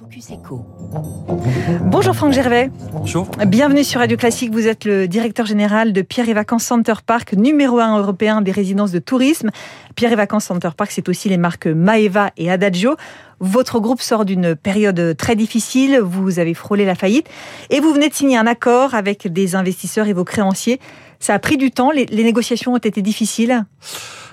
Focus Echo. Bonjour Franck Gervais. Bonjour. Bienvenue sur Radio Classique. Vous êtes le directeur général de Pierre et Vacances Center Park, numéro un européen des résidences de tourisme. Pierre et Vacances Center Park, c'est aussi les marques Maeva et Adagio. Votre groupe sort d'une période très difficile. Vous avez frôlé la faillite et vous venez de signer un accord avec des investisseurs et vos créanciers. Ça a pris du temps. Les, les négociations ont été difficiles.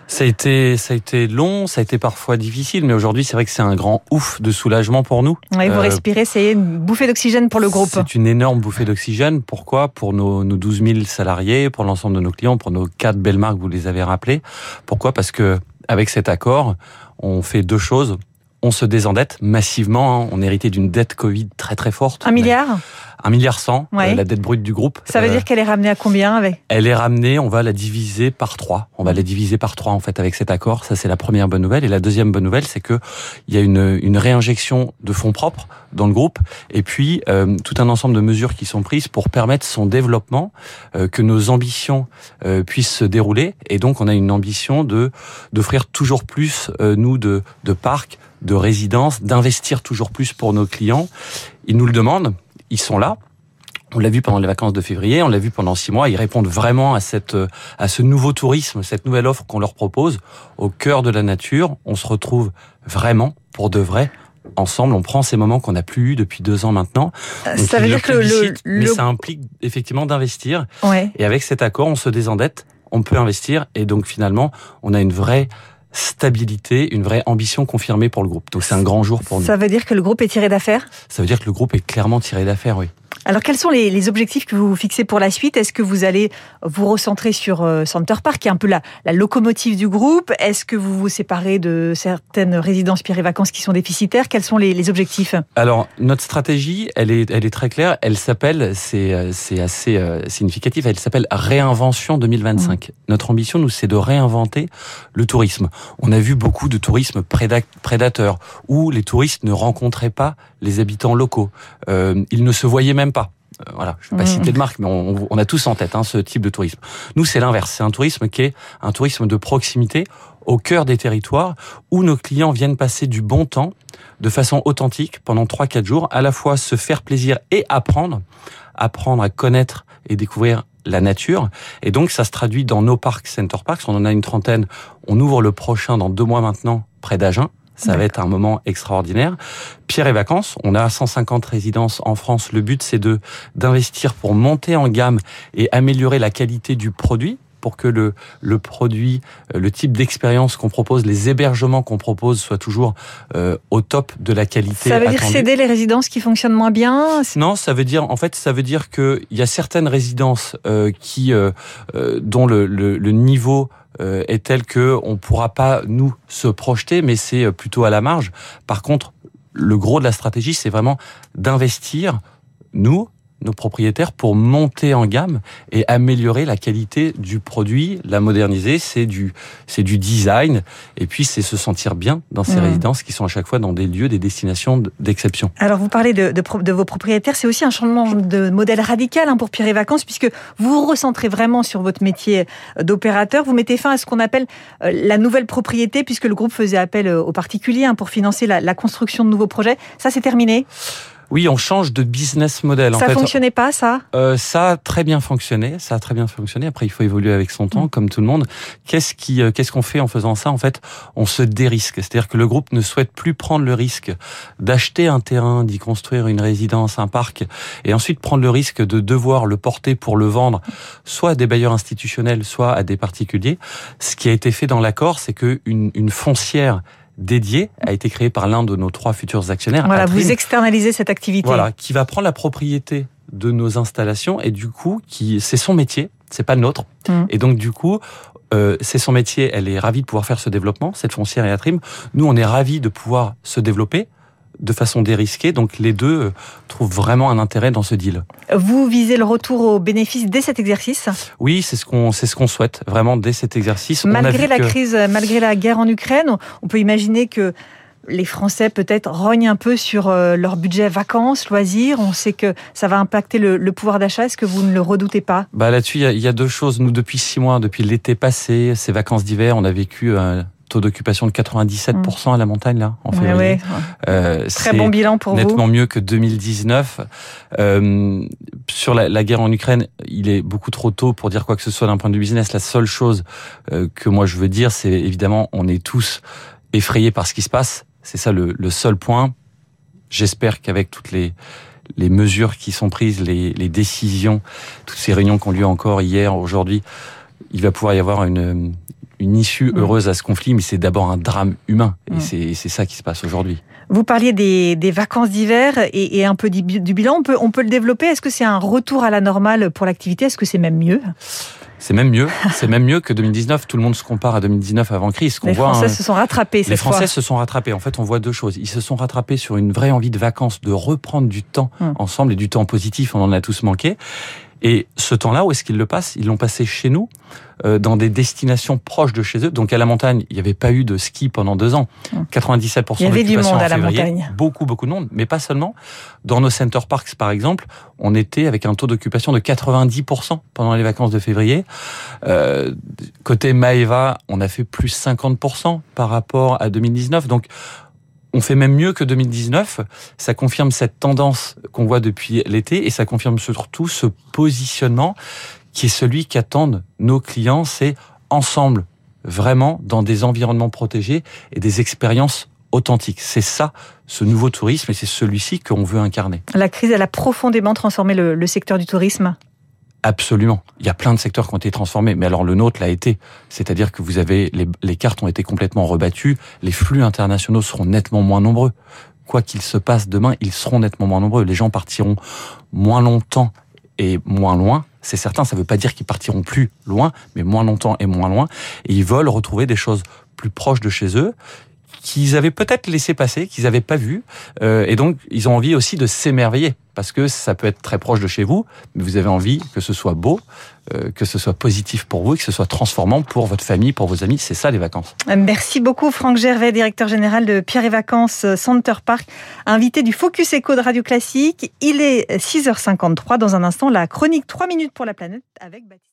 Ça a été, ça a été long, ça a été parfois difficile, mais aujourd'hui, c'est vrai que c'est un grand ouf de soulagement pour nous. Oui, vous Euh, respirez, c'est une bouffée d'oxygène pour le groupe. C'est une énorme bouffée d'oxygène. Pourquoi? Pour nos, nos 12 000 salariés, pour l'ensemble de nos clients, pour nos quatre belles marques, vous les avez rappelées. Pourquoi? Parce que avec cet accord, on fait deux choses. On se désendette massivement. hein. On héritait d'une dette Covid très très forte. Un milliard Un milliard cent, Ouais. euh, la dette brute du groupe. Ça veut Euh, dire qu'elle est ramenée à combien avec? Elle est ramenée, on va la diviser par trois. On va la diviser par trois en fait avec cet accord. Ça c'est la première bonne nouvelle. Et la deuxième bonne nouvelle, c'est que il y a une, une réinjection de fonds propres dans le groupe, et puis euh, tout un ensemble de mesures qui sont prises pour permettre son développement, euh, que nos ambitions euh, puissent se dérouler. Et donc on a une ambition de d'offrir toujours plus euh, nous de de parcs, de résidences, d'investir toujours plus pour nos clients. Ils nous le demandent, ils sont là. On l'a vu pendant les vacances de février, on l'a vu pendant six mois. Ils répondent vraiment à cette, euh, à ce nouveau tourisme, cette nouvelle offre qu'on leur propose au cœur de la nature. On se retrouve vraiment, pour de vrai, ensemble. On prend ces moments qu'on n'a plus eu depuis deux ans maintenant. Donc, Ça veut dire que le, mais le- ça implique effectivement d'investir. ouais. Et avec cet accord, on se désendette, on peut investir, et donc finalement, on a une vraie stabilité, une vraie ambition confirmée pour le groupe. Donc c'est un grand jour pour nous. Ça veut dire que le groupe est tiré d'affaire? Ça veut dire que le groupe est clairement tiré d'affaire, oui. Alors quels sont les, les objectifs que vous vous fixez pour la suite? Est-ce que vous allez vous recentrer sur euh, Center Park, qui est un peu la, la locomotive du groupe? Est-ce que vous vous séparez de certaines résidences Pierre et Vacances qui sont déficitaires? Quels sont les, les objectifs? Alors notre stratégie, elle est, elle est très claire. Elle s'appelle, c'est, euh, c'est assez euh, significatif. Elle s'appelle réinvention 2025. Notre ambition, nous, c'est de réinventer le tourisme. On a vu beaucoup de tourisme préda- prédateur où les touristes ne rencontraient pas les habitants locaux. Euh, ils ne se voyaient même pas. Euh, Voilà, je ne vais pas Mhm. citer de marque, mais on, on a tous en tête hein, ce type de tourisme. Nous, c'est l'inverse. C'est un tourisme qui est un tourisme de proximité au cœur des territoires où nos clients viennent passer du bon temps de façon authentique pendant 3-4 jours, à la fois se faire plaisir et apprendre, apprendre à connaître et découvrir la nature. Et donc, ça se traduit dans nos parcs Center Parks. On en a une trentaine. On ouvre le prochain dans deux mois maintenant, près d'Agen. Ça va être un moment extraordinaire. Pierre et Vacances, on a 150 résidences en France. Le but, c'est de d'investir pour monter en gamme et améliorer la qualité du produit pour que le, le produit, euh, le type d'expérience qu'on propose, les hébergements qu'on propose soient toujours euh, au top de la qualité. Ça veut dire céder les résidences qui fonctionnent moins bien Non, ça veut dire, en fait, ça veut dire que il y a certaines résidences euh, qui, euh, euh, dont le, le, le niveau est tel que on pourra pas nous se projeter, mais c'est euh, plutôt à la marge. Par contre, le gros de la stratégie, c'est vraiment d'investir nous nos propriétaires pour monter en gamme et améliorer la qualité du produit, la moderniser, c'est du c'est du design et puis c'est se sentir bien dans ces Mhm. résidences qui sont à chaque fois dans des lieux, des destinations d'exception. Alors vous parlez de, de, pro- de vos propriétaires, c'est aussi un changement de modèle radical hein, pour Pierre et Vacances, puisque vous vous recentrez vraiment sur votre métier d'opérateur. Vous mettez fin à ce qu'on appelle euh, la nouvelle propriété, puisque le groupe faisait appel euh, aux particuliers hein, pour financer la, la construction de nouveaux projets. Ça, c'est terminé? Oui, on change de business model. En ça fait, fonctionnait pas, ça? Euh, ça a très bien fonctionné. Ça a très bien fonctionné. Après, il faut évoluer avec son temps, Mm. comme tout le monde. Qu'est-ce qui, euh, qu'est-ce qu'on fait en faisant ça? En fait, on se dérisque. C'est-à-dire que le groupe ne souhaite plus prendre le risque d'acheter un terrain, d'y construire une résidence, un parc, et ensuite prendre le risque de devoir le porter pour le vendre, soit à des bailleurs institutionnels, soit à des particuliers. Ce qui a été fait dans l'accord, c'est que une, une foncière dédiée a été créée par l'un de nos trois futurs actionnaires. Voilà, Atrim, vous externalisez cette activité. voilà, qui va prendre la propriété de nos installations et du coup, qui c'est son métier, c'est pas le nôtre. Mm. Et donc du coup, euh, c'est son métier. Elle est ravie de pouvoir faire ce développement, cette foncière et Atrim. Nous, on est ravis de pouvoir se développer de façon dérisquée. Donc les deux euh, trouvent vraiment un intérêt dans ce deal. Vous visez le retour aux bénéfices dès cet exercice Oui, c'est ce qu'on c'est ce qu'on souhaite vraiment dès cet exercice. Malgré la que- crise, malgré la guerre en Ukraine, on- peut imaginer que les Français peut-être rognent un peu sur euh, leur budget vacances, loisirs. On sait que ça va impacter le, le pouvoir d'achat. Est-ce que vous ne le redoutez pas? Bah là-dessus, il y a- il y, a deux choses. Nous, depuis six mois, depuis l'été passé, ces vacances d'hiver, on a vécu taux d'occupation de 97% à la montagne là en février. Euh, Très bon bilan pour nettement vous. Nettement mieux que 2019. Euh, sur la, la, guerre en Ukraine, il est beaucoup trop tôt pour dire quoi que ce soit d'un point de vue business. La seule chose euh, que moi je veux dire, c'est évidemment, on est tous effrayés par ce qui se passe. C'est ça le, le seul point. J'espère qu'avec toutes les les mesures qui sont prises, les, les décisions, toutes ces réunions qui ont lieu encore hier, aujourd'hui, il va pouvoir y avoir une, une issue heureuse à ce conflit, mais c'est d'abord un drame humain. Et c'est ça qui se passe aujourd'hui. Vous parliez des, des vacances d'hiver et, et, un peu du, du, bilan. On peut, on peut le développer. Est-ce que c'est un retour à la normale pour l'activité? Est-ce que c'est même mieux? C'est même mieux. C'est même mieux que 2019. Tout le monde se compare à 2019 avant crise. Les Français se sont rattrapés. Les Français se sont rattrapés. En fait, on voit deux choses. Ils se sont rattrapés sur une vraie envie de vacances, de reprendre du temps mm. ensemble et du temps positif. On en a tous manqué. Et ce temps-là, où est-ce qu'ils le passent? Ils l'ont passé chez nous, euh, dans des destinations proches de chez eux. Donc à la montagne, il n'y avait pas eu de ski pendant deux ans. 97% il y avait du monde à la montagne. Beaucoup, beaucoup de monde, mais pas seulement. Dans nos center parks, par exemple, on était avec un taux d'occupation de 90% pendant les vacances de février. Euh, côté Maeva, on a fait plus 50% par rapport à 2019. Donc on fait même mieux que 2019. Ça confirme cette tendance qu'on voit depuis l'été et ça confirme surtout ce positionnement qui est celui qu'attendent nos clients. C'est ensemble, vraiment, dans des environnements protégés et des expériences authentiques. C'est ça, ce nouveau tourisme, et c'est celui-ci qu'on veut incarner. La crise, elle a profondément transformé le, le secteur du tourisme? Absolument. Il y a plein de secteurs qui ont été transformés, mais alors le nôtre l'a été. C'est-à-dire que vous avez les, cartes ont été complètement rebattues, les flux internationaux seront nettement moins nombreux. Quoi qu'il se passe demain, ils seront nettement moins nombreux. Les gens partiront moins longtemps et moins loin. C'est certain, ça ne veut pas dire qu'ils partiront plus loin, mais moins longtemps et moins loin. Et ils veulent retrouver des choses plus proches de chez eux qu'ils avaient peut-être laissé passer, qu'ils n'avaient pas vu. Euh, et donc, ils ont envie aussi de s'émerveiller parce que ça peut être très proche de chez vous, mais vous avez envie que ce soit beau, euh, que ce soit positif pour vous que ce soit transformant pour votre famille, pour vos amis. C'est ça les vacances. Merci beaucoup Franck Gervais, directeur général de Pierre et Vacances euh, Center Park, invité du Focus Echo de Radio Classique. Il est 6h53. Dans un instant, la chronique 3 minutes pour la planète avec Baptiste.